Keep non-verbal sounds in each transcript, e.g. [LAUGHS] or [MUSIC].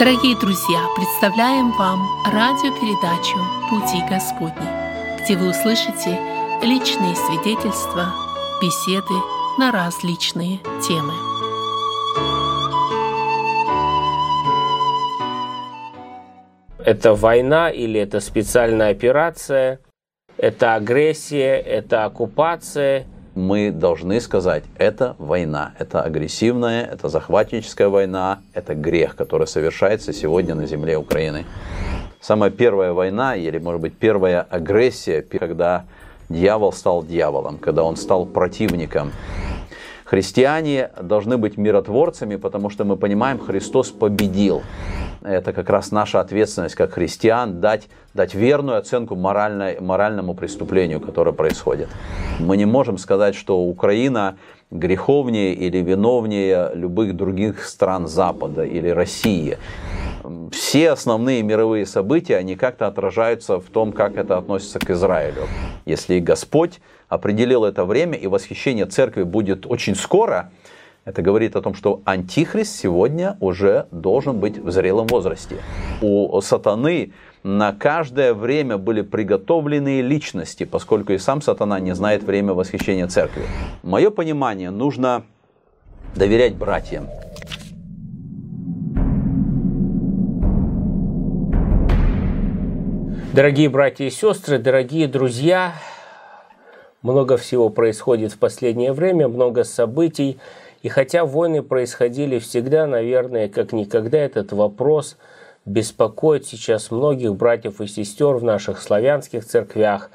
Дорогие друзья, представляем вам радиопередачу «Пути Господни», где вы услышите личные свидетельства, беседы на различные темы. Это война или это специальная операция, это агрессия, это оккупация – мы должны сказать, это война, это агрессивная, это захватническая война, это грех, который совершается сегодня на земле Украины. Самая первая война, или, может быть, первая агрессия, когда дьявол стал дьяволом, когда он стал противником. Христиане должны быть миротворцами, потому что мы понимаем, Христос победил это как раз наша ответственность как христиан, дать, дать верную оценку моральной, моральному преступлению, которое происходит. Мы не можем сказать, что Украина греховнее или виновнее любых других стран Запада или России. Все основные мировые события, они как-то отражаются в том, как это относится к Израилю. Если Господь определил это время, и восхищение церкви будет очень скоро, это говорит о том, что антихрист сегодня уже должен быть в зрелом возрасте. У сатаны на каждое время были приготовленные личности, поскольку и сам сатана не знает время восхищения церкви. Мое понимание, нужно доверять братьям. Дорогие братья и сестры, дорогие друзья, много всего происходит в последнее время, много событий. И хотя войны происходили всегда, наверное, как никогда этот вопрос беспокоит сейчас многих братьев и сестер в наших славянских церквях.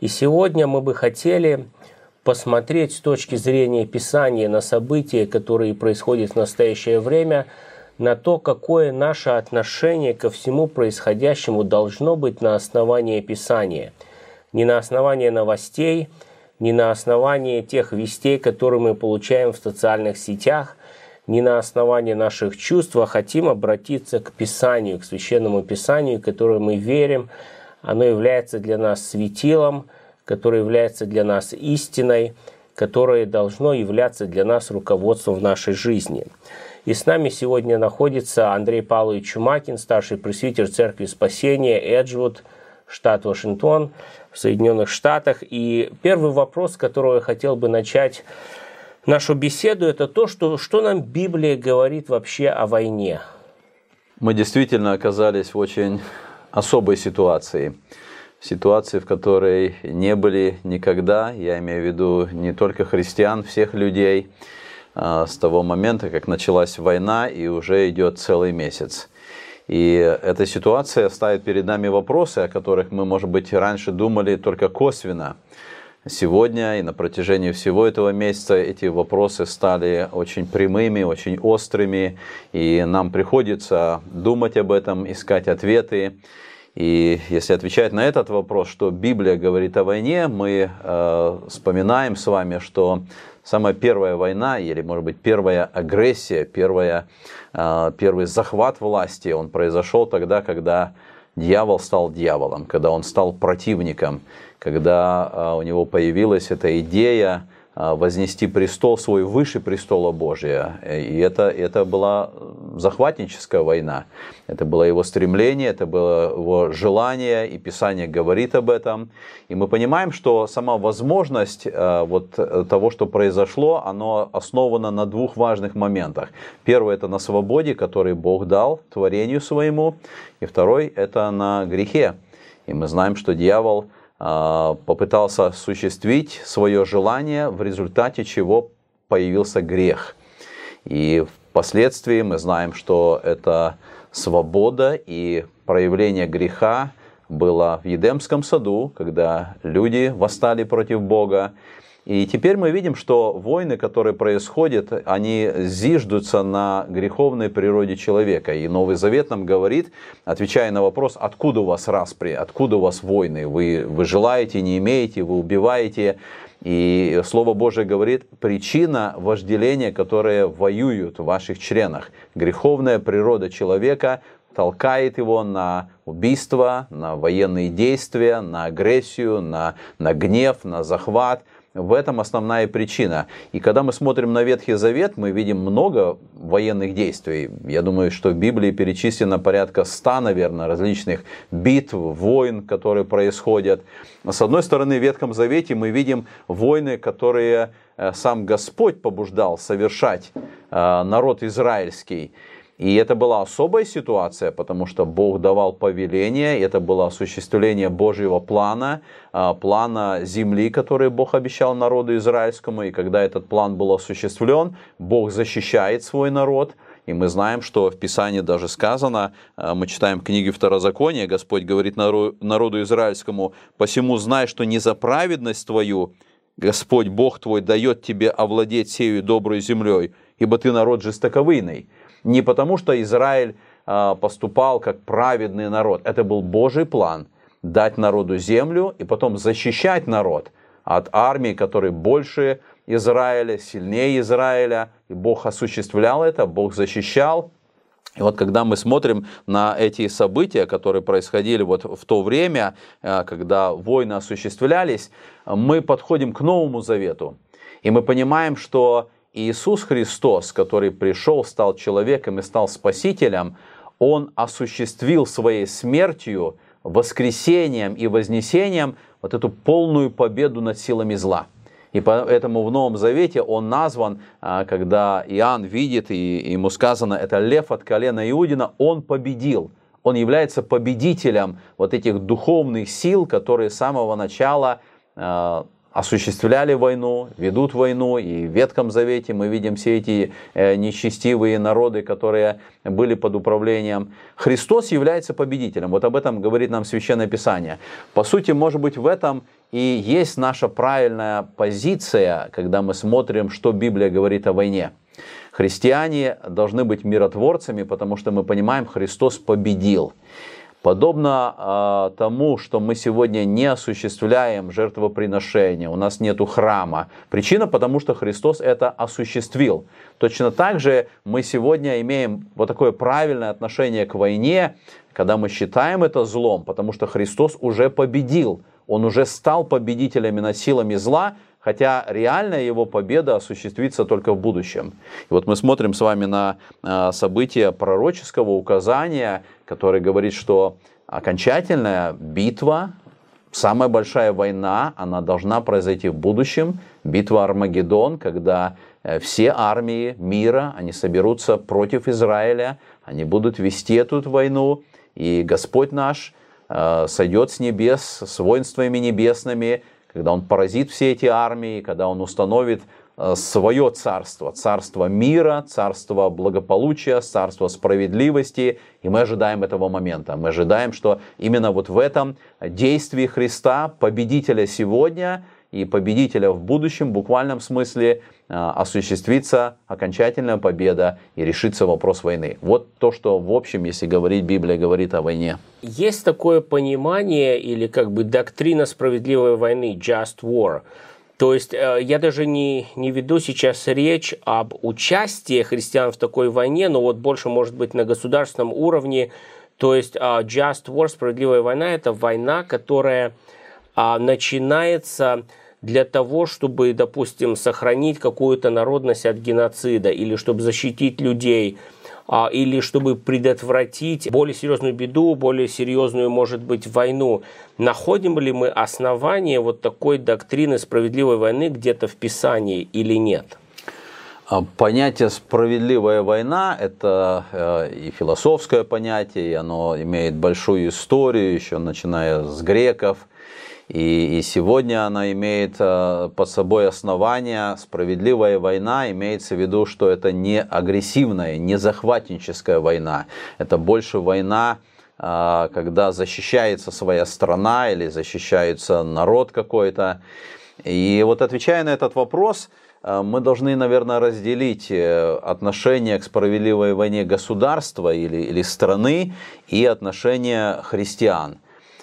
И сегодня мы бы хотели посмотреть с точки зрения Писания на события, которые происходят в настоящее время, на то, какое наше отношение ко всему происходящему должно быть на основании Писания. Не на основании новостей – не на основании тех вестей, которые мы получаем в социальных сетях, не на основании наших чувств, а хотим обратиться к Писанию, к Священному Писанию, которое мы верим. Оно является для нас светилом, которое является для нас истиной, которое должно являться для нас руководством в нашей жизни. И с нами сегодня находится Андрей Павлович Чумакин, старший пресвитер Церкви Спасения, Эджвуд, штат Вашингтон в Соединенных Штатах. И первый вопрос, с которого я хотел бы начать нашу беседу, это то, что, что нам Библия говорит вообще о войне. Мы действительно оказались в очень особой ситуации. Ситуации, в которой не были никогда, я имею в виду не только христиан, всех людей, а, с того момента, как началась война и уже идет целый месяц. И эта ситуация ставит перед нами вопросы, о которых мы, может быть, раньше думали только косвенно. Сегодня и на протяжении всего этого месяца эти вопросы стали очень прямыми, очень острыми, и нам приходится думать об этом, искать ответы. И если отвечать на этот вопрос, что Библия говорит о войне, мы э, вспоминаем с вами, что самая первая война, или, может быть, первая агрессия, первая, а, первый захват власти, он произошел тогда, когда дьявол стал дьяволом, когда он стал противником, когда а, у него появилась эта идея вознести престол свой выше престола Божия. И это, это была захватническая война. Это было его стремление, это было его желание, и Писание говорит об этом. И мы понимаем, что сама возможность а, вот того, что произошло, оно основано на двух важных моментах. Первый – это на свободе, который Бог дал творению своему. И второй – это на грехе. И мы знаем, что дьявол – а, попытался осуществить свое желание, в результате чего появился грех. И впоследствии мы знаем, что это свобода и проявление греха было в Едемском саду, когда люди восстали против Бога, и теперь мы видим, что войны, которые происходят, они зиждутся на греховной природе человека. И Новый Завет нам говорит, отвечая на вопрос, откуда у вас распри, откуда у вас войны, вы, вы желаете, не имеете, вы убиваете. И Слово Божие говорит, причина вожделения, которые воюют в ваших членах. Греховная природа человека толкает его на убийство, на военные действия, на агрессию, на, на гнев, на захват – в этом основная причина. И когда мы смотрим на Ветхий Завет, мы видим много военных действий. Я думаю, что в Библии перечислено порядка ста, наверное, различных битв, войн, которые происходят. С одной стороны, в Ветхом Завете мы видим войны, которые э, сам Господь побуждал совершать э, народ израильский. И это была особая ситуация, потому что Бог давал повеление, это было осуществление Божьего плана, а, плана земли, который Бог обещал народу израильскому. И когда этот план был осуществлен, Бог защищает свой народ. И мы знаем, что в Писании даже сказано, а, мы читаем книги Второзакония, Господь говорит народу израильскому, «Посему знай, что не за праведность твою Господь Бог твой дает тебе овладеть сею доброй землей, ибо ты народ жестоковыйный». Не потому, что Израиль а, поступал как праведный народ. Это был Божий план – дать народу землю и потом защищать народ от армии, которые больше Израиля, сильнее Израиля. И Бог осуществлял это, Бог защищал. И вот когда мы смотрим на эти события, которые происходили вот в то время, а, когда войны осуществлялись, мы подходим к Новому Завету. И мы понимаем, что Иисус Христос, который пришел, стал человеком и стал спасителем, Он осуществил своей смертью, воскресением и вознесением вот эту полную победу над силами зла. И поэтому в Новом Завете он назван, а, когда Иоанн видит, и ему сказано, это лев от колена Иудина, он победил. Он является победителем вот этих духовных сил, которые с самого начала а, осуществляли войну, ведут войну, и в Ветхом Завете мы видим все эти э, нечестивые народы, которые были под управлением. Христос является победителем, вот об этом говорит нам Священное Писание. По сути, может быть, в этом и есть наша правильная позиция, когда мы смотрим, что Библия говорит о войне. Христиане должны быть миротворцами, потому что мы понимаем, Христос победил. Подобно э, тому, что мы сегодня не осуществляем жертвоприношения, у нас нет храма. Причина, потому что Христос это осуществил. Точно так же мы сегодня имеем вот такое правильное отношение к войне, когда мы считаем это злом, потому что Христос уже победил. Он уже стал победителями над силами зла, хотя реальная его победа осуществится только в будущем. И вот мы смотрим с вами на а, события пророческого указания, который говорит, что окончательная битва, самая большая война, она должна произойти в будущем, битва Армагеддон, когда э, все армии мира, они соберутся против Израиля, они будут вести эту войну, и Господь наш э, сойдет с небес с воинствами небесными, когда Он поразит все эти армии, когда Он установит свое царство, царство мира, царство благополучия, царство справедливости, и мы ожидаем этого момента. Мы ожидаем, что именно вот в этом действии Христа, победителя сегодня и победителя в будущем, в буквальном смысле, э, осуществится окончательная победа и решится вопрос войны. Вот то, что в общем, если говорить, Библия говорит о войне. Есть такое понимание или как бы доктрина справедливой войны, just war. То есть э, я даже не, не веду сейчас речь об участии христиан в такой войне, но вот больше может быть на государственном уровне. То есть а, just war, справедливая война, это война, которая а, начинается для того, чтобы, допустим, сохранить какую-то народность от геноцида или чтобы защитить людей – или чтобы предотвратить более серьезную беду, более серьезную, может быть, войну. Находим ли мы основание вот такой доктрины справедливой войны где-то в Писании или нет? А, понятие «справедливая война» – это э, и философское понятие, и оно имеет большую историю, еще начиная с греков – и, и сегодня она имеет э, под собой основание справедливая война, имеется в виду, что это не агрессивная, не захватническая война. Это больше война, э, когда защищается своя страна или защищается народ какой-то. И вот отвечая на этот вопрос, э, мы должны, наверное, разделить отношение к справедливой войне государства или, или страны и отношение христиан.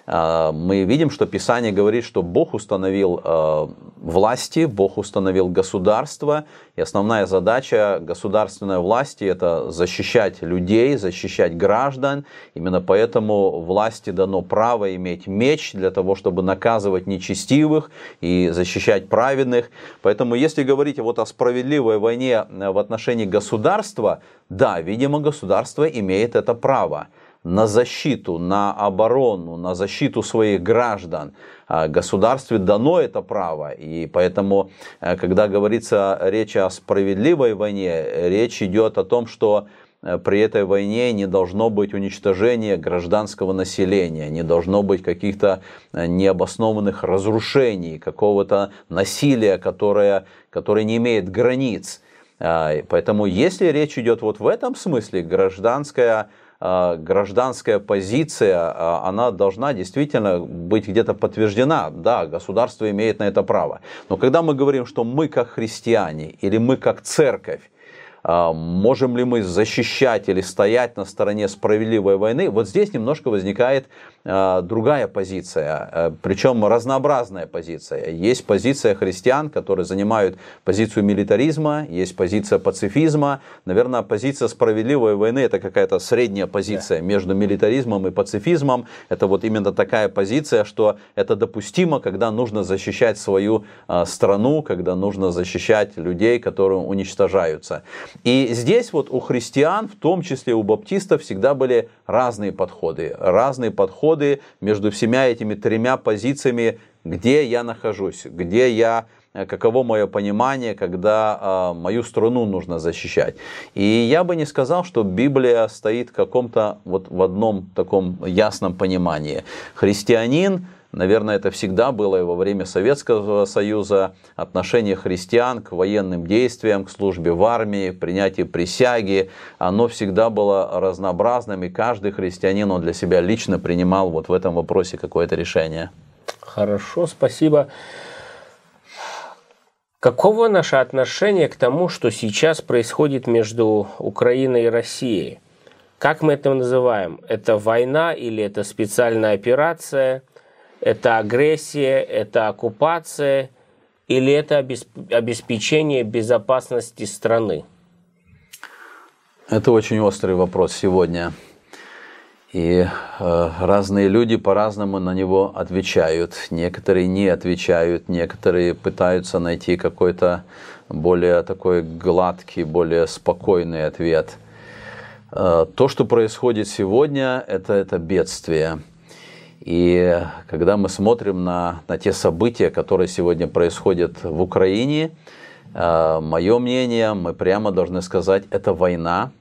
А, мы видим, что Писание говорит, что Бог установил а, власти, Бог установил государство, и основная задача государственной власти – это защищать людей, защищать граждан. Именно поэтому власти дано право иметь меч для того, чтобы наказывать нечестивых и защищать праведных. Поэтому если говорить вот о справедливой войне в отношении государства, да, видимо, государство имеет это право на защиту, на оборону, на защиту своих граждан. А государстве дано это право, и поэтому, э, когда говорится речь о справедливой войне, речь идет о том, что э, при этой войне не должно быть уничтожения гражданского населения, не должно быть каких-то э, необоснованных разрушений, какого-то насилия, которое, которое не имеет границ. А, поэтому если речь идет вот в этом смысле, гражданская гражданская позиция, а, она должна действительно быть где-то подтверждена. Да, государство имеет на это право. Но когда мы говорим, что мы как христиане или мы как церковь, а, можем ли мы защищать или стоять на стороне справедливой войны, вот здесь немножко возникает а, другая позиция, а, причем разнообразная позиция. Есть позиция христиан, которые занимают позицию милитаризма, есть позиция пацифизма. Наверное, позиция справедливой войны это какая-то средняя позиция между милитаризмом и пацифизмом. Это вот именно такая позиция, что это допустимо, когда нужно защищать свою страну, когда нужно защищать людей, которые уничтожаются. И здесь вот у христиан, в том числе у баптистов, всегда были разные подходы. Разные подходы между всеми этими тремя позициями, где я нахожусь, где я э, каково мое понимание, когда э, мою страну нужно защищать. И я бы не сказал, что Библия стоит в каком-то вот в одном таком ясном понимании. Христианин Наверное, это всегда было и во время Советского Союза. Отношение христиан к военным действиям, к службе в армии, принятие присяги, оно всегда было разнообразным, и каждый христианин он для себя лично принимал вот в этом вопросе какое-то решение. Хорошо, спасибо. Каково наше отношение к тому, что сейчас происходит между Украиной и Россией? Как мы это называем? Это война или это специальная операция – это агрессия, это оккупация или это обеспечение безопасности страны? Это очень острый вопрос сегодня. И э, разные люди по-разному на него отвечают. Некоторые не отвечают, некоторые пытаются найти какой-то более такой гладкий, более спокойный ответ. Э, то, что происходит сегодня, это, это бедствие – и когда мы смотрим на, на те события, которые сегодня происходят в Украине, э, мое мнение, мы прямо должны сказать, это война,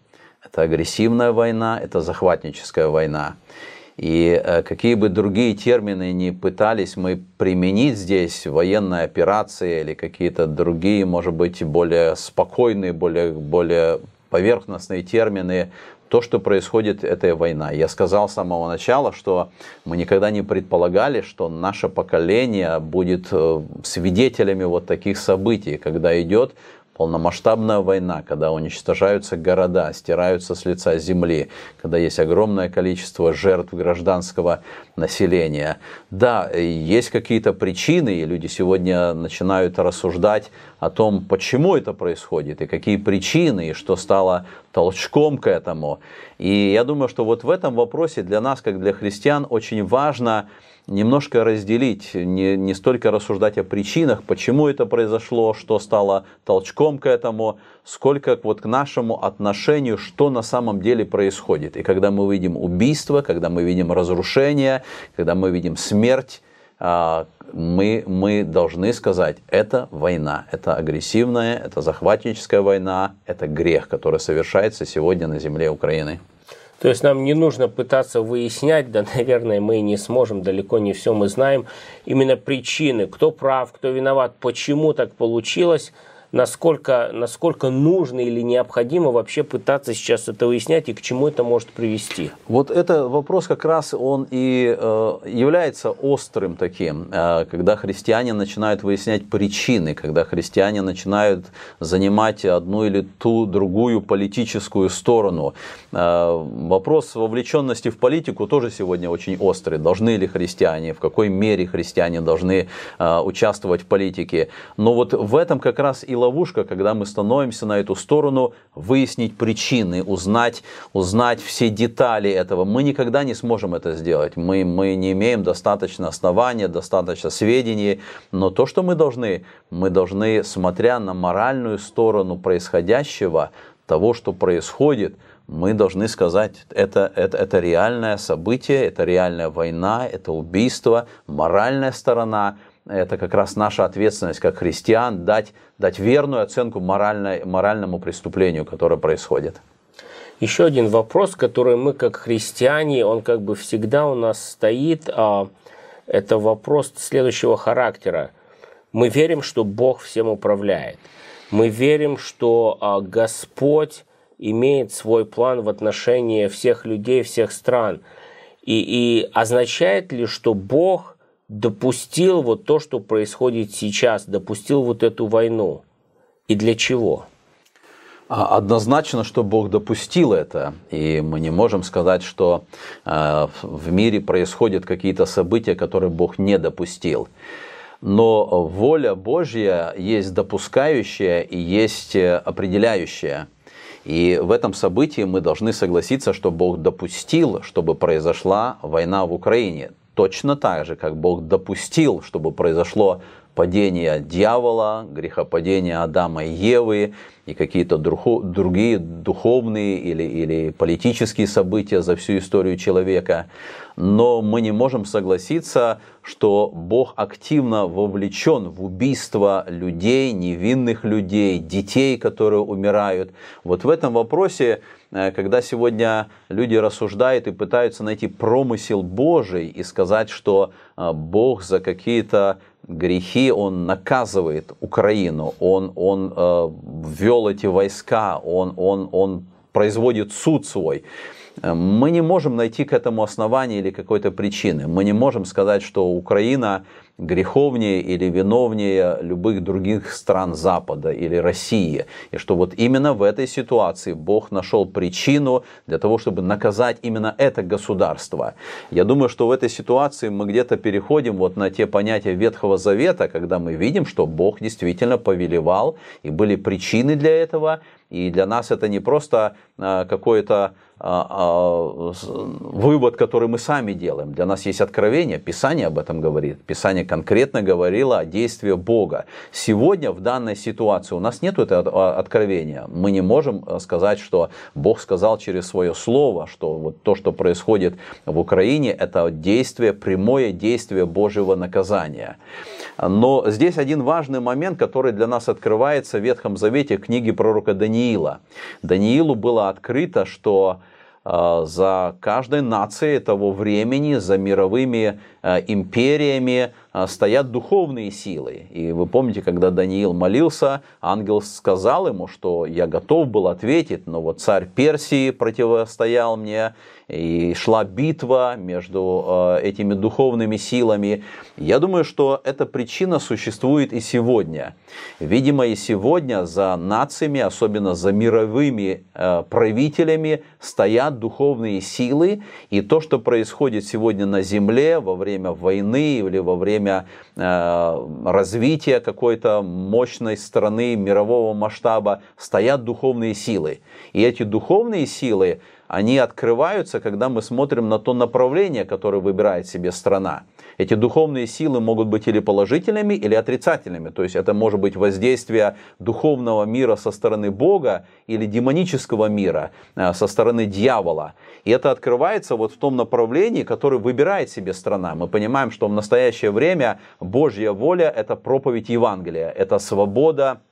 это агрессивная война, это захватническая война. И э, какие бы другие термины ни пытались мы применить здесь, военная операция или какие-то другие, может быть, более спокойные, более, более поверхностные термины, то, что происходит, это война. Я сказал с самого начала, что мы никогда не предполагали, что наше поколение будет э, свидетелями вот таких событий, когда идет полномасштабная война, когда уничтожаются города, стираются с лица земли, когда есть огромное количество жертв гражданского населения. Да, есть какие-то причины, и люди сегодня начинают рассуждать о том, почему это происходит, и какие причины, и что стало толчком к этому. И я думаю, что вот в этом вопросе для нас, как для христиан, очень важно немножко разделить, не, не столько рассуждать о причинах, почему это произошло, что стало толчком к этому, сколько вот к нашему отношению, что на самом деле происходит. И когда мы видим убийство, когда мы видим разрушение, когда мы видим смерть, а, мы, мы должны сказать, это война, это агрессивная, это захватническая война, это грех, который совершается сегодня на земле Украины. То есть нам не нужно пытаться выяснять, да, [LAUGHS] наверное, мы не сможем, далеко не все мы знаем, именно причины, кто прав, кто виноват, почему так получилось. Насколько, насколько нужно или необходимо вообще пытаться сейчас это выяснять и к чему это может привести? Вот это вопрос как раз он и э, является острым таким, э, когда христиане начинают выяснять причины, когда христиане начинают занимать одну или ту другую политическую сторону. Э, вопрос вовлеченности в политику тоже сегодня очень острый. Должны ли христиане, в какой мере христиане должны э, участвовать в политике? Но вот в этом как раз и ловушка, когда мы становимся на эту сторону, выяснить причины, узнать, узнать все детали этого. Мы никогда не сможем это сделать. Мы, мы не имеем достаточно основания, достаточно сведений. Но то, что мы должны, мы должны, смотря на моральную сторону происходящего, того, что происходит, мы должны сказать, это, это, это реальное событие, это реальная война, это убийство, моральная сторона – это как раз наша ответственность как христиан дать, дать верную оценку моральной, моральному преступлению, которое происходит. Еще один вопрос, который мы как христиане, он как бы всегда у нас стоит, а это вопрос следующего характера. Мы верим, что Бог всем управляет. Мы верим, что а, Господь имеет свой план в отношении всех людей, всех стран. И, и означает ли, что Бог допустил вот то, что происходит сейчас, допустил вот эту войну? И для чего? А, однозначно, что Бог допустил это, и мы не можем сказать, что э, в мире происходят какие-то события, которые Бог не допустил. Но воля Божья есть допускающая и есть э, определяющая. И в этом событии мы должны согласиться, что Бог допустил, чтобы произошла война в Украине точно так же, как Бог допустил, чтобы произошло падение дьявола, грехопадение Адама и Евы и какие-то другие духовные или, или политические события за всю историю человека. Но мы не можем согласиться, что Бог активно вовлечен в убийство людей, невинных людей, детей, которые умирают. Вот в этом вопросе когда сегодня люди рассуждают и пытаются найти промысел Божий и сказать, что э, Бог за какие-то грехи, Он наказывает Украину, Он, он э, ввел эти войска, он, он, он производит суд свой. Мы не можем найти к этому основания или какой-то причины. Мы не можем сказать, что Украина греховнее или виновнее любых других стран Запада или России. И что вот именно в этой ситуации Бог нашел причину для того, чтобы наказать именно это государство. Я думаю, что в этой ситуации мы где-то переходим вот на те понятия Ветхого Завета, когда мы видим, что Бог действительно повелевал и были причины для этого. И для нас это не просто а, какое-то вывод, который мы сами делаем. Для нас есть откровение, Писание об этом говорит. Писание конкретно говорило о действии Бога. Сегодня в данной ситуации у нас нет этого откровения. Мы не можем э, сказать, что Бог сказал через свое слово, что вот то, что происходит в Украине, это действие, прямое действие Божьего наказания. Но здесь один важный момент, который для нас открывается в Ветхом Завете книги пророка Даниила. Даниилу было открыто, что за каждой нацией того времени, за мировыми э, империями э, стоят духовные силы. И вы помните, когда Даниил молился, ангел сказал ему, что я готов был ответить, но вот царь Персии противостоял мне, и шла битва между э, этими духовными силами. Я думаю, что эта причина существует и сегодня. Видимо, и сегодня за нациями, особенно за мировыми э, правителями, стоят духовные силы, и то, что происходит сегодня на земле во время войны или во время э, развития какой-то мощной страны мирового масштаба, стоят духовные силы. И эти духовные силы, они открываются, когда мы смотрим на то направление, которое выбирает себе страна. Эти духовные силы могут быть или положительными, или отрицательными. То есть это может быть воздействие духовного мира со стороны Бога или демонического мира э, со стороны дьявола. И это открывается вот в том направлении, которое выбирает себе страна. Мы понимаем, что в настоящее время Божья воля – это проповедь Евангелия, это свобода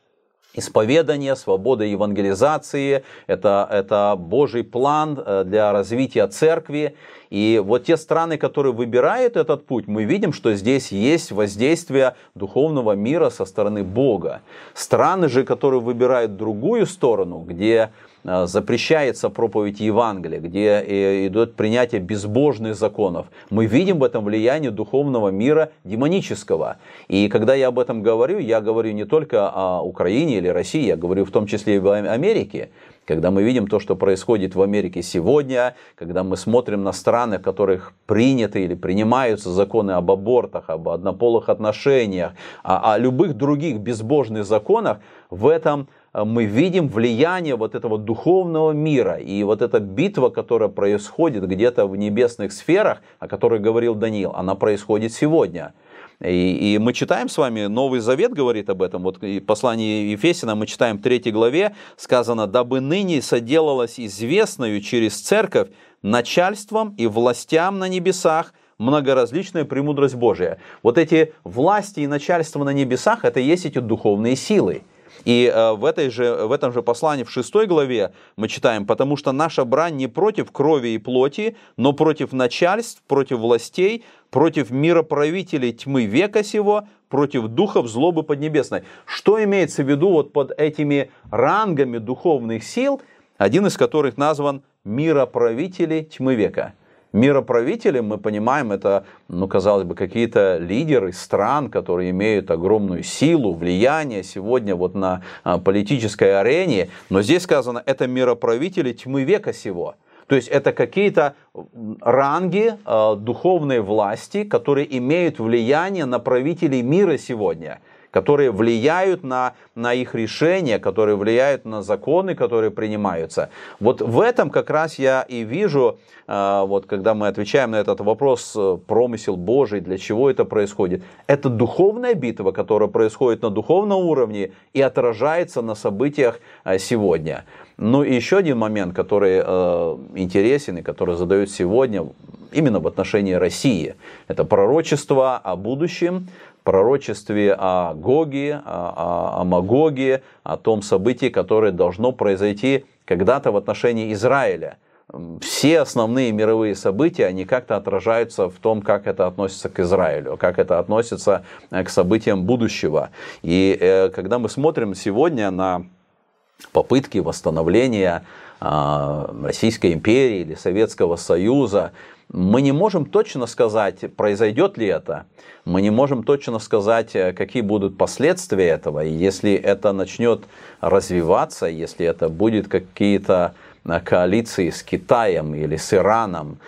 исповедания, свобода евангелизации, это, это Божий план э, для развития церкви. И вот те страны, которые выбирают этот путь, мы видим, что здесь есть воздействие духовного мира со стороны Бога. Страны же, которые выбирают другую сторону, где запрещается проповедь Евангелия, где э, идет принятие безбожных законов. Мы видим в этом влияние духовного мира демонического. И когда я об этом говорю, я говорю не только о Украине или России, я говорю в том числе и в Америке. Когда мы видим то, что происходит в Америке сегодня, когда мы смотрим на страны, в которых приняты или принимаются законы об абортах, об однополых отношениях, о, о любых других безбожных законах, в этом Э, мы видим влияние вот этого духовного мира. И вот эта битва, которая происходит где-то в небесных сферах, о которой говорил Даниил, она происходит сегодня. И, и мы читаем с вами, Новый Завет говорит об этом. Вот в послании Ефесина мы читаем в 3 главе, сказано, «Дабы ныне соделалось известную через церковь начальством и властям на небесах, многоразличная премудрость Божия». Вот эти власти и начальство на небесах, это и есть эти духовные силы. И э, в, этой же, в этом же послании в 6 главе мы читаем, потому что наша брань не против крови и плоти, но против начальств, против властей, против мироправителей тьмы века сего, против духов злобы поднебесной. Что имеется в виду вот под этими рангами духовных сил, один из которых назван мироправители тьмы века – Мироправители, мы понимаем, это, ну, казалось бы, какие-то лидеры стран, которые имеют огромную силу, влияние сегодня вот на а, политической арене. Но здесь сказано, это мироправители тьмы века сего. То есть это какие-то ранги э, духовной власти, которые имеют влияние на правителей мира сегодня которые влияют на, на их решения, которые влияют на законы, которые принимаются. Вот в этом как раз я и вижу, э, вот когда мы отвечаем на этот вопрос, э, промысел Божий, для чего это происходит. Это духовная битва, которая происходит на духовном уровне и отражается на событиях э, сегодня. Ну и еще один момент, который э, интересен и который задают сегодня именно в отношении России. Это пророчество о будущем, пророчестве о Гоге, о, о, о Магоге, о том событии, которое должно произойти когда-то в отношении Израиля. Все основные мировые события, они как-то отражаются в том, как это относится к Израилю, как это относится э, к событиям будущего. И э, когда мы смотрим сегодня на попытки восстановления Российской империи или Советского Союза, мы не можем точно сказать, произойдет ли это. Мы не можем точно сказать, э, какие будут последствия этого. И если это начнет развиваться, если это будет какие-то э, коалиции с Китаем или с Ираном,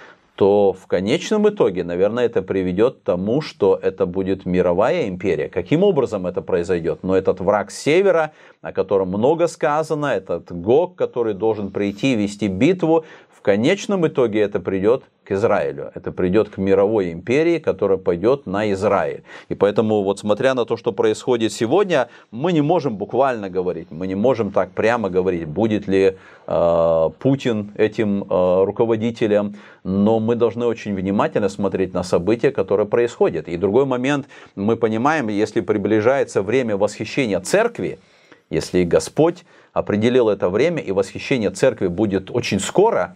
то в конечном итоге, наверное, это приведет к тому, что это будет мировая империя. Каким образом это произойдет? Но этот враг севера, о котором много сказано, этот Гог, который должен прийти и вести битву, в конечном итоге это придет к Израилю. Это придет к мировой империи, которая пойдет на Израиль. И поэтому, вот смотря на то, что происходит сегодня, мы не можем буквально говорить, мы не можем так прямо говорить, будет ли э, Путин этим э, руководителем, но мы должны очень внимательно смотреть на события, которые происходят. И другой момент, мы понимаем, если приближается время восхищения церкви, если Господь определил это время, и восхищение церкви будет очень скоро,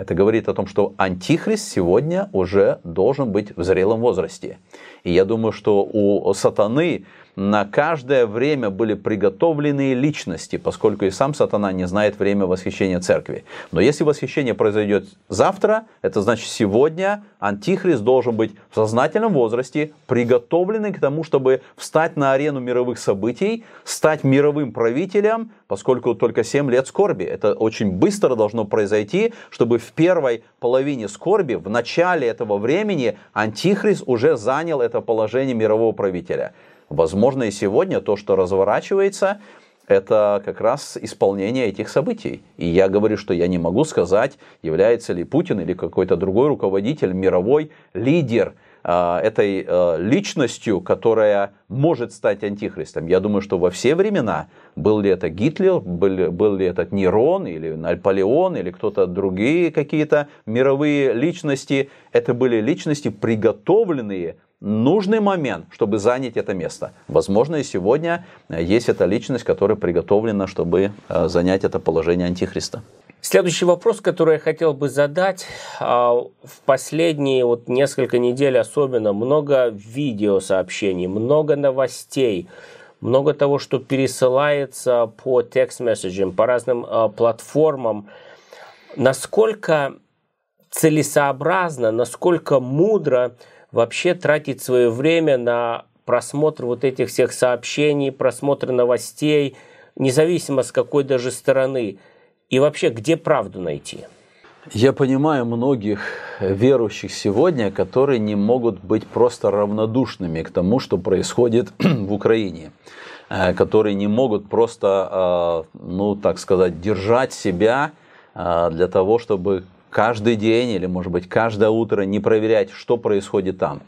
это говорит о том, что антихрист сегодня уже должен быть в зрелом возрасте. И я думаю, что у сатаны на каждое время были приготовленные личности, поскольку и сам сатана не знает время восхищения церкви. Но если восхищение произойдет завтра, это значит сегодня антихрист должен быть в сознательном возрасте, приготовленный к тому, чтобы встать на арену мировых событий, стать мировым правителем, поскольку только 7 лет скорби. Это очень быстро должно произойти, чтобы в первой половине скорби, в начале этого времени, антихрист уже занял это положение мирового правителя. Возможно, и сегодня то, что разворачивается, это как раз исполнение этих событий. И я говорю, что я не могу сказать, является ли Путин или какой-то другой руководитель, мировой лидер э, этой э, личностью, которая может стать антихристом. Я думаю, что во все времена, был ли это Гитлер, был, был ли этот Нерон или Наполеон или кто-то другие какие-то мировые личности, это были личности, приготовленные нужный момент, чтобы занять это место. Возможно, и сегодня есть эта личность, которая приготовлена, чтобы э, занять это положение Антихриста. Следующий вопрос, который я хотел бы задать. А, в последние вот несколько недель особенно много видеосообщений, много новостей, много того, что пересылается по текст-месседжам, по разным а, платформам. Насколько целесообразно, насколько мудро вообще тратить свое время на просмотр вот этих всех сообщений, просмотр новостей, независимо с какой даже стороны – и вообще, где правду найти? Я понимаю многих верующих сегодня, которые не могут быть просто равнодушными к тому, что происходит [CLEARS THROAT] в Украине, э, которые не могут просто, э, ну так сказать, держать себя э, для того, чтобы каждый день или, может быть, каждое утро не проверять, что происходит там.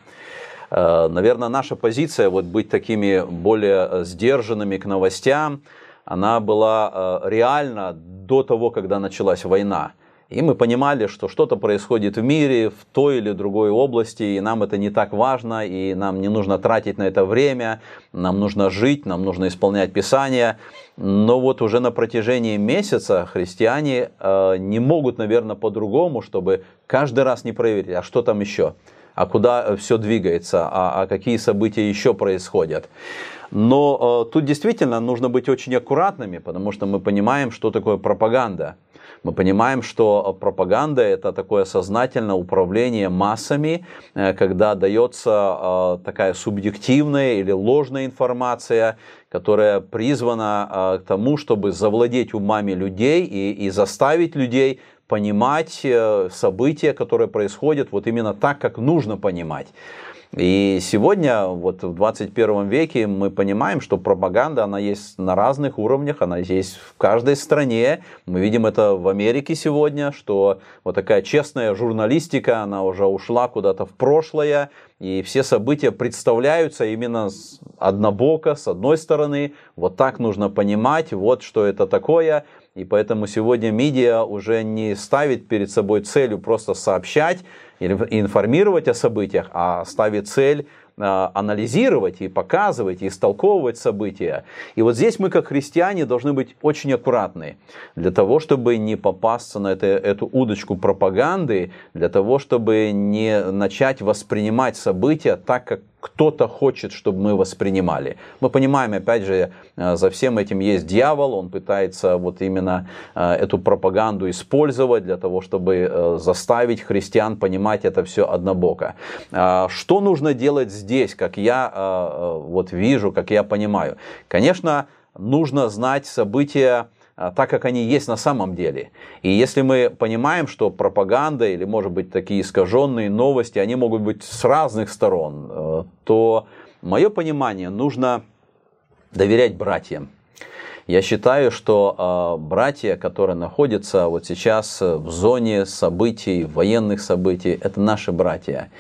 Наверное, наша позиция вот быть такими более сдержанными к новостям, она была реальна до того, когда началась война. И мы понимали, что что-то происходит в мире, в той или другой области, и нам это не так важно, и нам не нужно тратить на это время, нам нужно жить, нам нужно исполнять Писание. Но вот уже на протяжении месяца христиане э, не могут, наверное, по-другому, чтобы каждый раз не проверить, а что там еще, а куда все двигается, а, а какие события еще происходят. Но э, тут действительно нужно быть очень аккуратными, потому что мы понимаем, что такое пропаганда. Мы понимаем, что пропаганда это такое сознательное управление массами, э, когда дается э, такая субъективная или ложная информация, которая призвана э, к тому, чтобы завладеть умами людей и, и заставить людей понимать э, события, которые происходят вот именно так, как нужно понимать. И сегодня, вот в 21 веке, мы понимаем, что пропаганда, она есть на разных уровнях, она есть в каждой стране. Мы видим это в Америке сегодня, что вот такая честная журналистика, она уже ушла куда-то в прошлое, и все события представляются именно однобоко, с одной стороны. Вот так нужно понимать, вот что это такое. И поэтому сегодня медиа уже не ставит перед собой целью просто сообщать, информировать о событиях, а ставит цель а, анализировать и показывать, и истолковывать события. И вот здесь мы, как христиане, должны быть очень аккуратны для того, чтобы не попасться на это, эту удочку пропаганды, для того, чтобы не начать воспринимать события так, как кто-то хочет, чтобы мы воспринимали. Мы понимаем, опять же, э, за всем этим есть дьявол, он пытается вот именно э, эту пропаганду использовать для того, чтобы э, заставить христиан понимать это все однобоко. Что нужно делать здесь, как я вот вижу, как я понимаю? Конечно, нужно знать события, а, так, как они есть на самом деле. И если мы понимаем, что пропаганда или, может быть, такие искаженные новости, они могут быть с разных сторон, э, то мое понимание, нужно доверять братьям. Я считаю, что э, братья, которые находятся вот сейчас в зоне событий, военных событий, это наши братья.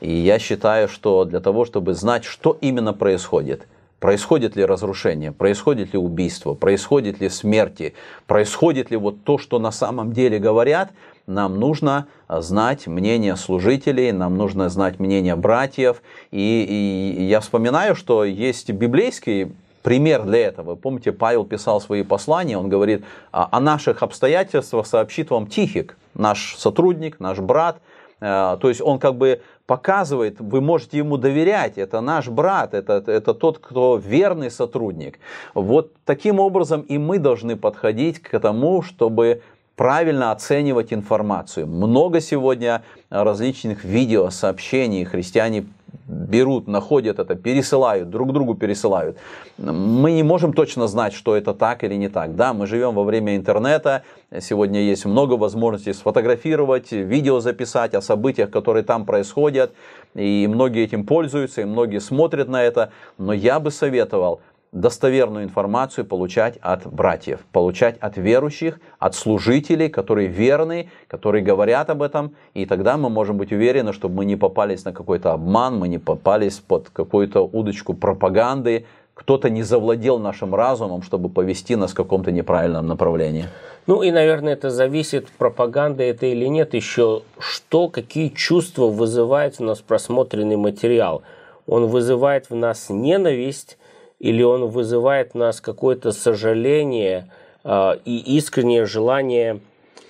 И я считаю, что для того, чтобы знать, что именно происходит – Происходит ли разрушение, происходит ли убийство, происходит ли смерти, происходит ли вот то, что на самом деле говорят, нам нужно знать мнение служителей, нам нужно знать мнение братьев. И, и я вспоминаю, что есть библейский пример для этого. Помните, Павел писал свои послания, он говорит, о наших обстоятельствах сообщит вам Тихик, наш сотрудник, наш брат. Э, то есть он как бы показывает, вы можете ему доверять, это наш брат, это, это тот, кто верный сотрудник. Вот таким образом и мы должны подходить к тому, чтобы правильно оценивать информацию. Много сегодня различных видео, сообщений христиане берут, находят это, пересылают, друг другу пересылают. Мы не можем точно знать, что это так или не так. Да, мы живем во время интернета, сегодня есть много возможностей сфотографировать, видео записать о событиях, которые там происходят, и многие этим пользуются, и многие смотрят на это, но я бы советовал достоверную информацию получать от братьев, получать от верующих, от служителей, которые верны, которые говорят об этом, и тогда мы можем быть уверены, чтобы мы не попались на какой-то обман, мы не попались под какую-то удочку пропаганды, кто-то не завладел нашим разумом, чтобы повести нас в каком-то неправильном направлении. Ну и, наверное, это зависит, пропаганда это или нет, еще что, какие чувства вызывает в нас просмотренный материал. Он вызывает в нас ненависть или он вызывает в нас какое-то сожаление э, и искреннее желание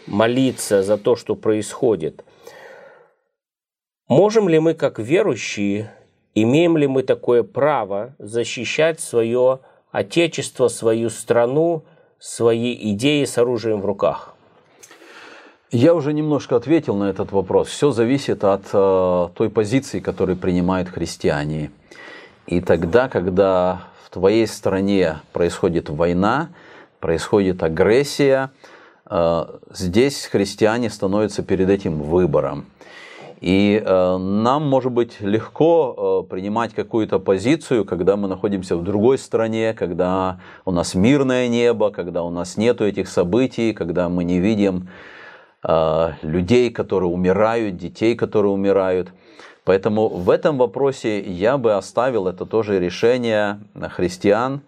молиться за то, что происходит. Можем ли мы, как верующие, Имеем ли мы такое право защищать свое отечество, свою страну, свои идеи с оружием в руках? Я уже немножко ответил на этот вопрос. Все зависит от э, той позиции, которую принимают христиане. И тогда, когда твоей стране происходит война, происходит агрессия, э, здесь христиане становятся перед этим выбором. И э, нам может быть легко э, принимать какую-то позицию, когда мы находимся в другой стране, когда у нас мирное небо, когда у нас нету этих событий, когда мы не видим людей, которые умирают, детей, которые умирают. Поэтому в этом вопросе я бы оставил это тоже решение христиан,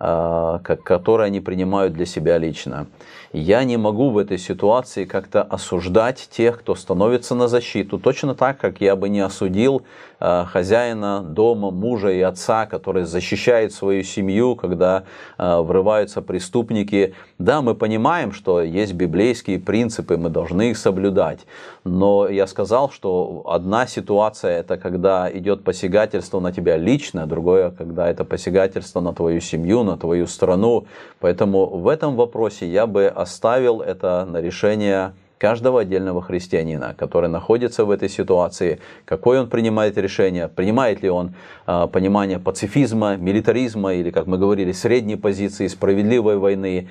э, которое они принимают для себя лично. Я не могу в этой ситуации как-то осуждать тех, кто становится на защиту, точно так, как я бы не осудил э, хозяина дома, мужа и отца, который защищает свою семью, когда э, врываются преступники. Да, мы понимаем, что есть библейские принципы, мы должны их соблюдать. Но я сказал, что одна ситуация это когда идет посягательство на тебя лично, другое, когда это посягательство на твою семью, на твою страну. Поэтому в этом вопросе я бы оставил это на решение каждого отдельного христианина, который находится в этой ситуации, какое он принимает решение, принимает ли он э, понимание пацифизма, милитаризма или, как мы говорили, средней позиции, справедливой войны.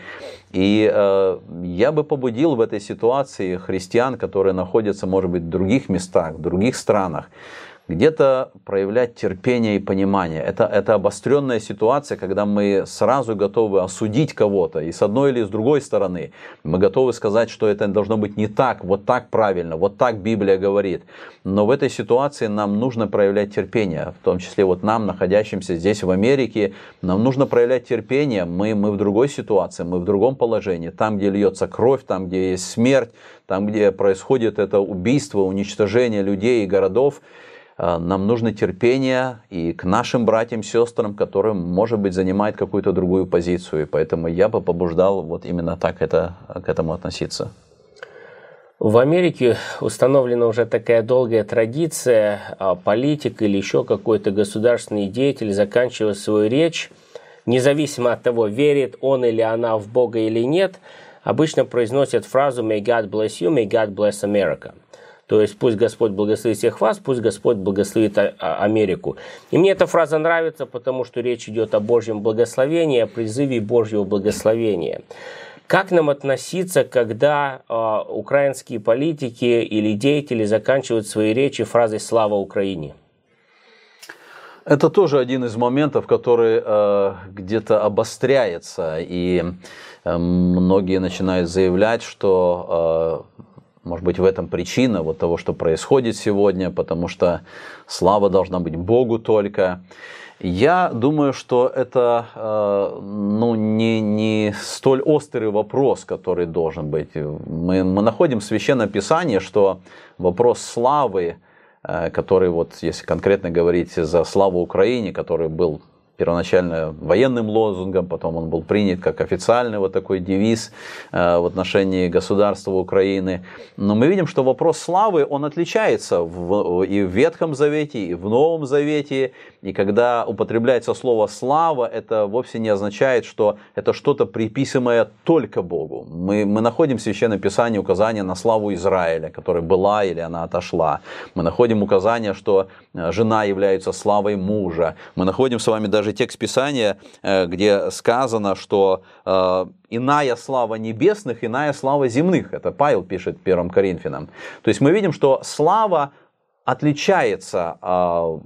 И э, я бы побудил в этой ситуации христиан, которые находятся, может быть, в других местах, в других странах, где-то проявлять терпение и понимание. Это, это обостренная ситуация, когда мы сразу готовы осудить кого-то, и с одной или с другой стороны. Мы готовы сказать, что это должно быть не так, вот так правильно, вот так Библия говорит. Но в этой ситуации нам нужно проявлять терпение, в том числе вот нам, находящимся здесь в Америке, нам нужно проявлять терпение. Мы, мы в другой ситуации, мы в другом положении. Там, где льется кровь, там, где есть смерть, там, где происходит это убийство, уничтожение людей и городов, нам нужно терпение и к нашим братьям, сестрам, которым, может быть, занимает какую-то другую позицию. И поэтому я бы побуждал вот именно так это, к этому относиться. В Америке установлена уже такая долгая традиция, а политик или еще какой-то государственный деятель, заканчивая свою речь, независимо от того, верит он или она в Бога или нет, обычно произносит фразу «May God bless you, may God bless America». То есть пусть Господь благословит всех вас, пусть Господь благословит а, а, Америку. И мне эта фраза нравится, потому что речь идет о Божьем благословении, о призыве Божьего благословения. Как нам относиться, когда э, украинские политики или деятели заканчивают свои речи фразой «Слава Украине»? Это тоже один из моментов, который э, где-то обостряется, и э, многие начинают заявлять, что э, может быть, в этом причина вот того, что происходит сегодня, потому что слава должна быть Богу только. Я думаю, что это э, ну, не, не столь острый вопрос, который должен быть. Мы, мы находим в Священном Писании, что вопрос славы, э, который, вот, если конкретно говорить за славу Украине, который был первоначально военным лозунгом, потом он был принят как официальный вот такой девиз э, в отношении государства Украины. Но мы видим, что вопрос славы, он отличается в, и в Ветхом Завете, и в Новом Завете. И когда употребляется слово «слава», это вовсе не означает, что это что-то приписываемое только Богу. Мы, мы находим в Священном Писании указание на славу Израиля, которая была или она отошла. Мы находим указание, что э, жена является славой мужа. Мы находим с вами даже даже текст Писания, э, где сказано, что э, иная слава небесных, иная слава земных. Это Павел пишет первым Коринфянам. То есть мы видим, что слава отличается э,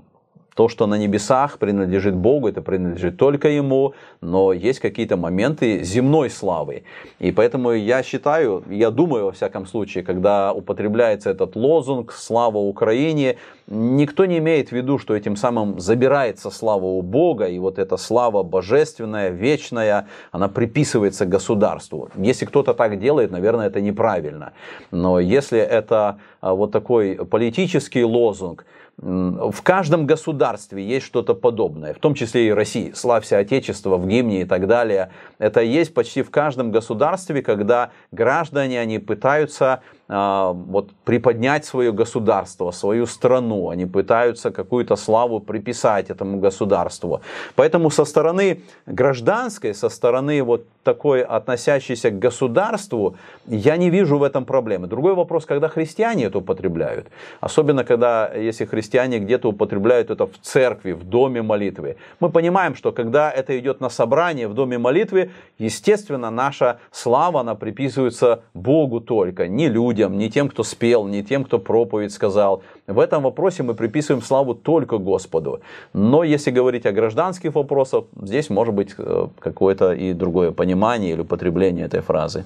То, что на небесах принадлежит Богу, это принадлежит только Ему, но есть какие-то моменты земной славы. И поэтому я считаю, я думаю, во всяком случае, когда употребляется этот лозунг «Слава Украине», никто не имеет в виду, что этим самым забирается слава у Бога, и вот эта слава божественная, вечная, она приписывается государству. Если кто-то так делает, наверное, это неправильно. Но если это а, вот такой политический лозунг, в каждом государстве есть что-то подобное, в том числе и России. Славься Отечество в гимне и так далее. Это есть почти в каждом государстве, когда граждане, они пытаются вот, приподнять свое государство, свою страну. Они пытаются какую-то славу приписать этому государству. Поэтому со стороны гражданской, со стороны вот такой относящейся к государству, я не вижу в этом проблемы. Другой вопрос, когда христиане это употребляют. Особенно, когда, если христиане где-то употребляют это в церкви, в доме молитвы. Мы понимаем, что когда это идет на собрание в доме молитвы, естественно, наша слава, она приписывается Богу только, не людям людям, не тем, кто спел, не тем, кто проповедь сказал. В этом вопросе мы приписываем славу только Господу. Но если говорить о гражданских вопросах, здесь может быть э, какое-то и другое понимание или употребление этой фразы.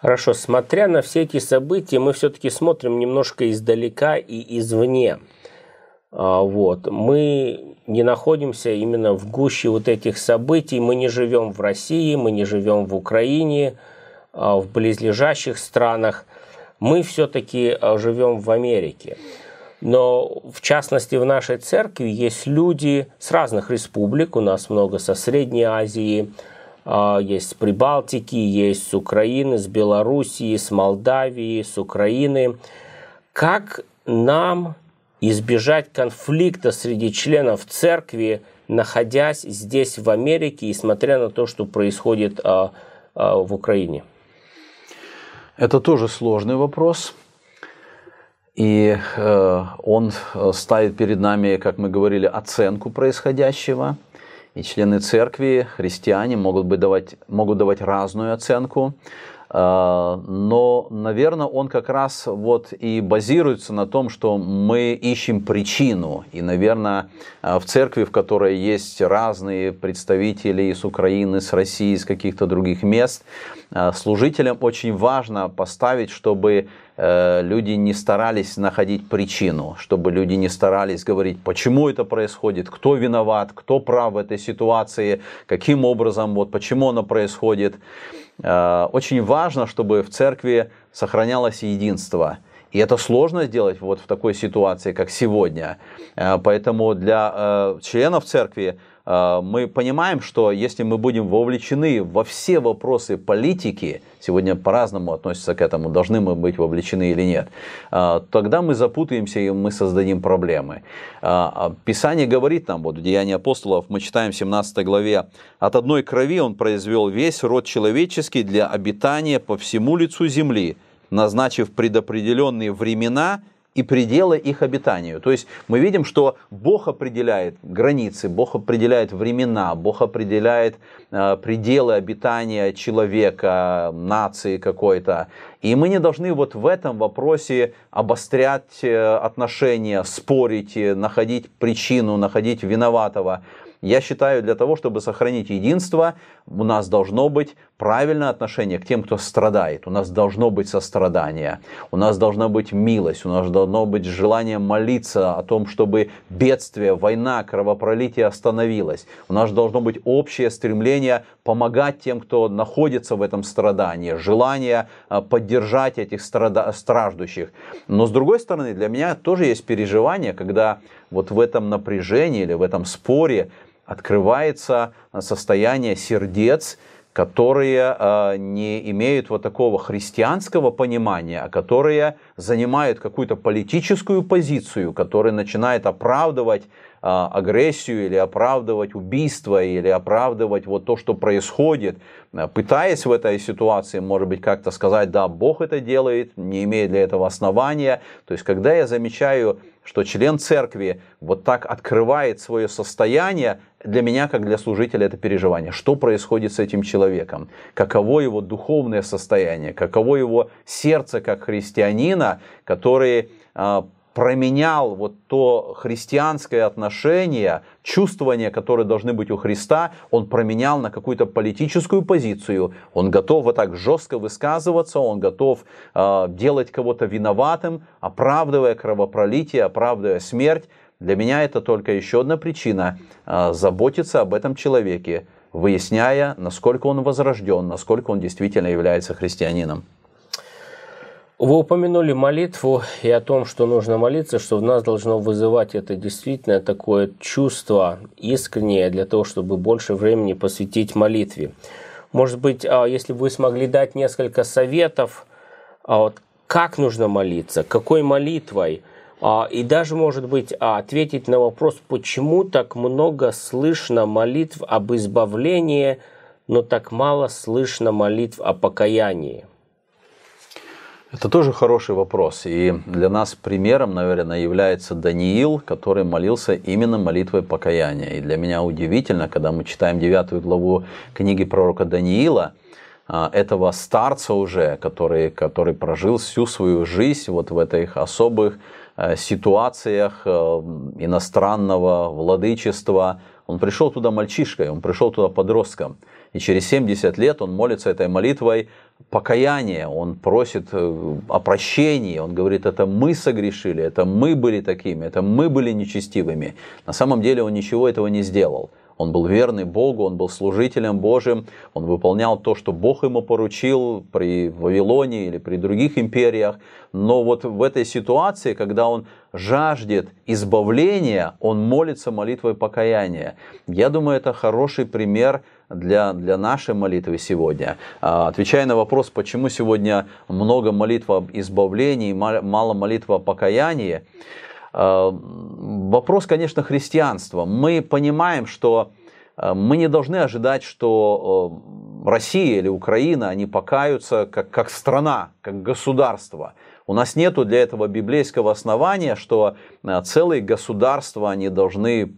Хорошо, смотря на все эти события, мы все-таки смотрим немножко издалека и извне. А, вот. Мы не находимся именно в гуще вот этих событий, мы не живем в России, мы не живем в Украине, а, в близлежащих странах мы все-таки э, живем в Америке. Но в частности в нашей церкви есть люди с разных республик. У нас много со Средней Азии, э, есть с Прибалтики, есть с Украины, с Белоруссии, с Молдавии, с Украины. Как нам избежать конфликта среди членов церкви, находясь здесь в Америке и смотря на то, что происходит э, в Украине? Это тоже сложный вопрос. И э, он э, ставит перед нами, как мы говорили, оценку происходящего. И члены церкви, христиане могут, быть давать, могут давать разную оценку. Э, но, наверное, он как раз вот и базируется на том, что мы ищем причину. И, наверное, э, в церкви, в которой есть разные представители из Украины, с России, из каких-то других мест, э, служителям очень важно поставить, чтобы люди не старались находить причину, чтобы люди не старались говорить, почему это происходит, кто виноват, кто прав в этой ситуации, каким образом, вот почему оно происходит. Э, очень важно, чтобы в церкви сохранялось единство. И это сложно сделать вот в такой ситуации, как сегодня. Э, поэтому для э, членов церкви Э, мы понимаем, что если мы будем вовлечены во все вопросы политики, сегодня по-разному относятся к этому, должны мы быть вовлечены или нет, э, тогда мы запутаемся и мы создадим проблемы. Э, а Писание говорит нам, вот в Деянии апостолов мы читаем в 17 главе, «От одной крови он произвел весь род человеческий для обитания по всему лицу земли, назначив предопределенные времена и пределы их обитанию. То есть мы видим, что Бог определяет границы, Бог определяет времена, Бог определяет э, пределы обитания человека, нации какой-то. И мы не должны вот в этом вопросе обострять э, отношения, спорить, находить причину, находить виноватого. Я считаю, для того, чтобы сохранить единство, у нас должно быть правильное отношение к тем, кто страдает. У нас должно быть сострадание, у нас должна быть милость, у нас должно быть желание молиться о том, чтобы бедствие, война, кровопролитие остановилось. У нас должно быть общее стремление помогать тем, кто находится в этом страдании, желание а, поддержать этих страда- страждущих. Но с другой стороны, для меня тоже есть переживание, когда вот в этом напряжении или в этом споре открывается состояние сердец, которые э, не имеют вот такого христианского понимания, а которые занимают какую-то политическую позицию, которая начинает оправдывать э, агрессию или оправдывать убийство или оправдывать вот то, что происходит, э, пытаясь в этой ситуации, может быть, как-то сказать, да, Бог это делает, не имея для этого основания. То есть, когда я замечаю что член церкви вот так открывает свое состояние, для меня, как для служителя, это переживание. Что происходит с этим человеком? Каково его духовное состояние? Каково его сердце как христианина, который а, променял вот то христианское отношение, чувствования, которые должны быть у Христа, он променял на какую-то политическую позицию. Он готов вот так жестко высказываться, он готов э, делать кого-то виноватым, оправдывая кровопролитие, оправдывая смерть. Для меня это только еще одна причина э, заботиться об этом человеке, выясняя, насколько он возрожден, насколько он действительно является христианином. Вы упомянули молитву и о том, что нужно молиться, что в нас должно вызывать это действительно такое чувство искреннее для того, чтобы больше времени посвятить молитве. Может быть, а, если вы смогли дать несколько советов, а как нужно молиться, какой молитвой, а, и даже, может быть, ответить на вопрос, почему так много слышно молитв об избавлении, но так мало слышно молитв о покаянии. Это тоже хороший вопрос. И для нас примером, наверное, является Даниил, который молился именно молитвой покаяния. И для меня удивительно, когда мы читаем девятую главу книги пророка Даниила, а, этого старца уже, который, который прожил всю свою жизнь вот в этих особых э, ситуациях э, иностранного владычества. Он пришел туда мальчишкой, он пришел туда подростком. И через 70 лет он молится этой молитвой покаяние, он просит э, о прощении, он говорит, это мы согрешили, это мы были такими, это мы были нечестивыми. На самом деле он ничего этого не сделал. Он был верный Богу, он был служителем Божьим, он выполнял то, что Бог ему поручил при Вавилоне или при других империях. Но вот в этой ситуации, когда он жаждет избавления, он молится молитвой покаяния. Я думаю, это хороший пример для, для нашей молитвы сегодня. А, отвечая на вопрос, почему сегодня много молитв об избавлении, мало молитв о покаянии, вопрос, конечно, христианства. Мы понимаем, что а, мы не должны ожидать, что Россия или Украина, они покаются как, как страна, как государство. У нас нет для этого библейского основания, что целые государства, они должны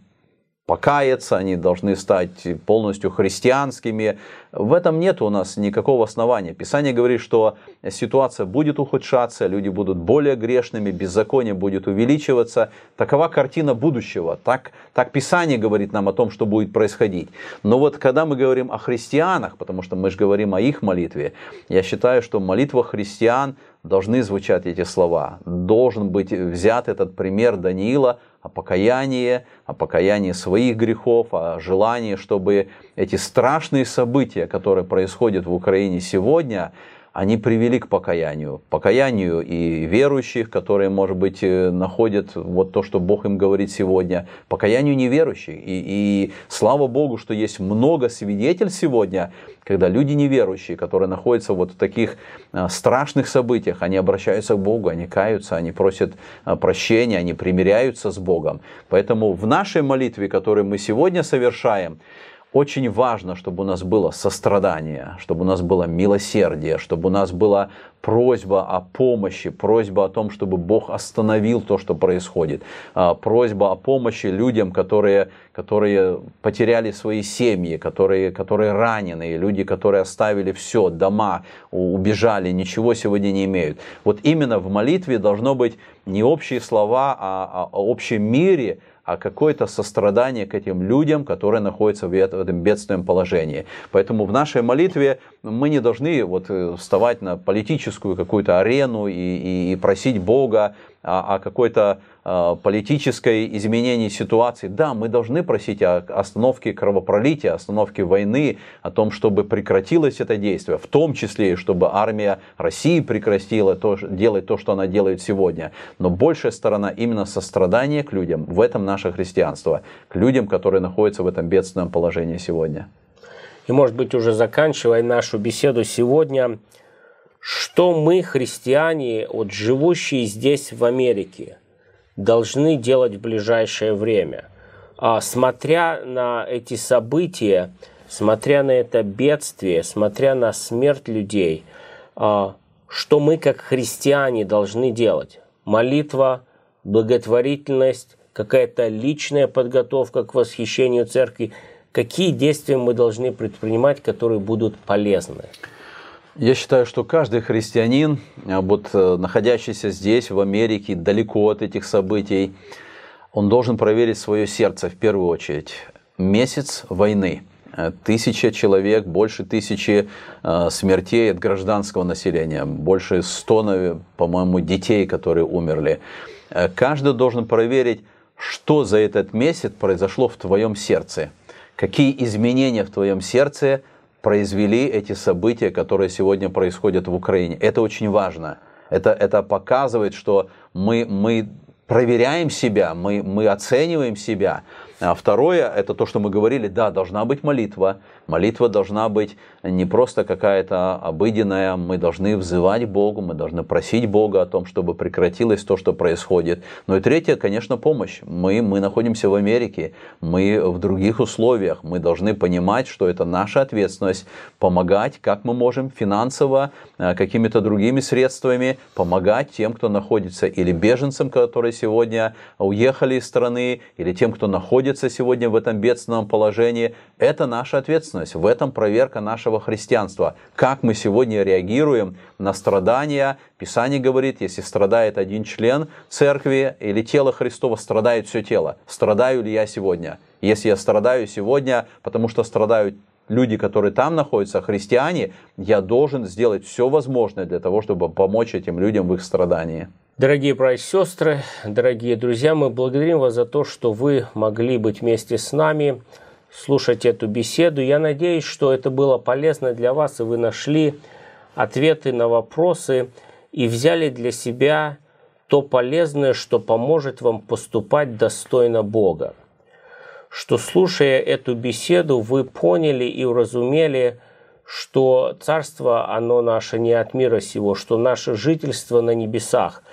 покаяться, они должны стать полностью христианскими. В этом нет у нас никакого основания. Писание говорит, что ситуация будет ухудшаться, люди будут более грешными, беззаконие будет увеличиваться. Такова картина будущего. Так, так Писание говорит нам о том, что будет происходить. Но вот когда мы говорим о христианах, потому что мы же говорим о их молитве, я считаю, что молитва христиан должны звучать эти слова. Должен быть взят этот пример Даниила о покаянии, о покаянии своих грехов, о желании, чтобы эти страшные события, которые происходят в Украине сегодня, они привели к покаянию. Покаянию и верующих, которые, может быть, э, находят вот то, что Бог им говорит сегодня. Покаянию неверующих. И, и слава Богу, что есть много свидетельств сегодня, когда люди неверующие, которые находятся вот в таких э, страшных событиях, они обращаются к Богу, они каются, они просят э, прощения, они примиряются с Богом. Поэтому в нашей молитве, которую мы сегодня совершаем, очень важно, чтобы у нас было сострадание, чтобы у нас было милосердие, чтобы у нас была просьба о помощи, просьба о том, чтобы Бог остановил то, что происходит, а, просьба о помощи людям, которые, которые потеряли свои семьи, которые, которые ранены, люди, которые оставили все, дома, убежали, ничего сегодня не имеют. Вот именно в молитве должно быть не общие слова, а о общем мире, а какое-то сострадание к этим людям, которые находятся в этом бедственном положении. Поэтому в нашей молитве мы не должны вот э, вставать на политическую какую-то арену и, и, и просить Бога о, о какой-то э, политической изменении ситуации. Да, мы должны просить о остановке кровопролития, остановке войны, о том, чтобы прекратилось это действие, в том числе, чтобы армия России прекратила то, делать то, что она делает сегодня. Но большая сторона именно сострадания к людям, в этом наше христианство, к людям, которые находятся в этом бедственном положении сегодня. И, может быть, уже заканчивая нашу беседу сегодня, что мы, христиане, вот живущие здесь в Америке, должны делать в ближайшее время? А, смотря на эти события, смотря на это бедствие, смотря на смерть людей, а, что мы, как христиане, должны делать? Молитва, благотворительность, какая-то личная подготовка к восхищению церкви. Какие действия мы должны предпринимать, которые будут полезны? Я считаю, что каждый христианин, а вот э, находящийся здесь, в Америке, далеко от этих событий, он должен проверить свое сердце в первую очередь. Месяц войны. Тысяча человек, больше тысячи э, смертей от гражданского населения, больше ста, по-моему, детей, которые умерли. Э, каждый должен проверить, что за этот месяц произошло в твоем сердце, какие изменения в твоем сердце – произвели эти события, которые сегодня происходят в Украине. Это очень важно. Это, это показывает, что мы, мы проверяем себя, мы, мы оцениваем себя. А второе, это то, что мы говорили, да, должна быть молитва. Молитва должна быть не просто какая-то обыденная, мы должны взывать Богу, мы должны просить Бога о том, чтобы прекратилось то, что происходит. Ну и третье, конечно, помощь. Мы, мы находимся в Америке, мы в других условиях, мы должны понимать, что это наша ответственность помогать, как мы можем финансово, э, какими-то другими средствами помогать тем, кто находится, или беженцам, которые сегодня уехали из страны, или тем, кто находится сегодня в этом бедственном положении. Это наша ответственность ответственность, в этом проверка нашего христианства. Как мы сегодня реагируем на страдания. Писание говорит, если страдает один член церкви или тело Христова, страдает все тело. Страдаю ли я сегодня? Если я страдаю сегодня, потому что страдают люди, которые там находятся, христиане, я должен сделать все возможное для того, чтобы помочь этим людям в их страдании. Дорогие братья и сестры, дорогие друзья, мы благодарим вас за то, что вы могли быть вместе с нами слушать эту беседу. Я надеюсь, что это было полезно для вас, и вы нашли ответы на вопросы и взяли для себя то полезное, что поможет вам поступать достойно Бога. Что слушая эту беседу, вы поняли и уразумели, что царство, оно наше не от мира сего, что наше жительство на небесах.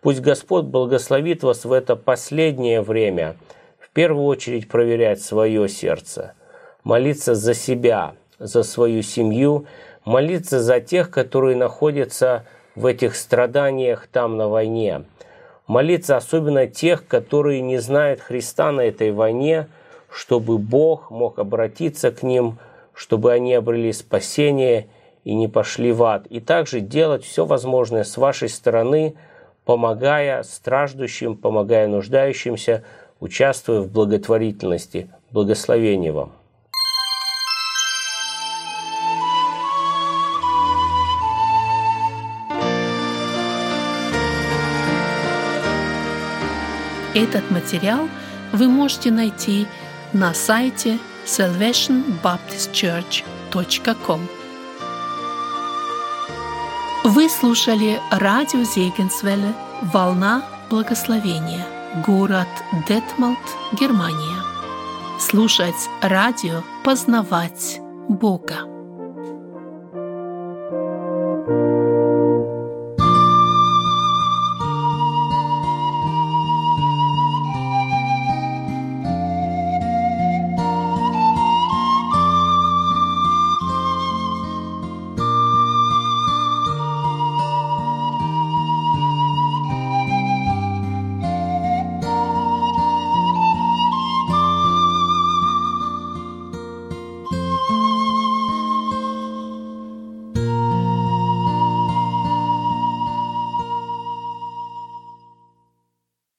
Пусть Господь благословит вас в это последнее время – первую очередь проверять свое сердце, молиться за себя, за свою семью, молиться за тех, которые находятся в этих страданиях там на войне. Молиться особенно тех, которые не знают Христа на этой войне, чтобы Бог мог обратиться к ним, чтобы они обрели спасение и не пошли в ад. И также делать все возможное с вашей стороны, помогая страждущим, помогая нуждающимся – участвуя в благотворительности. Благословения вам! Этот материал вы можете найти на сайте salvationbaptistchurch.com. Вы слушали радио Зегенсвелле «Волна благословения» город Детмалт, Германия. Слушать радио, познавать Бога.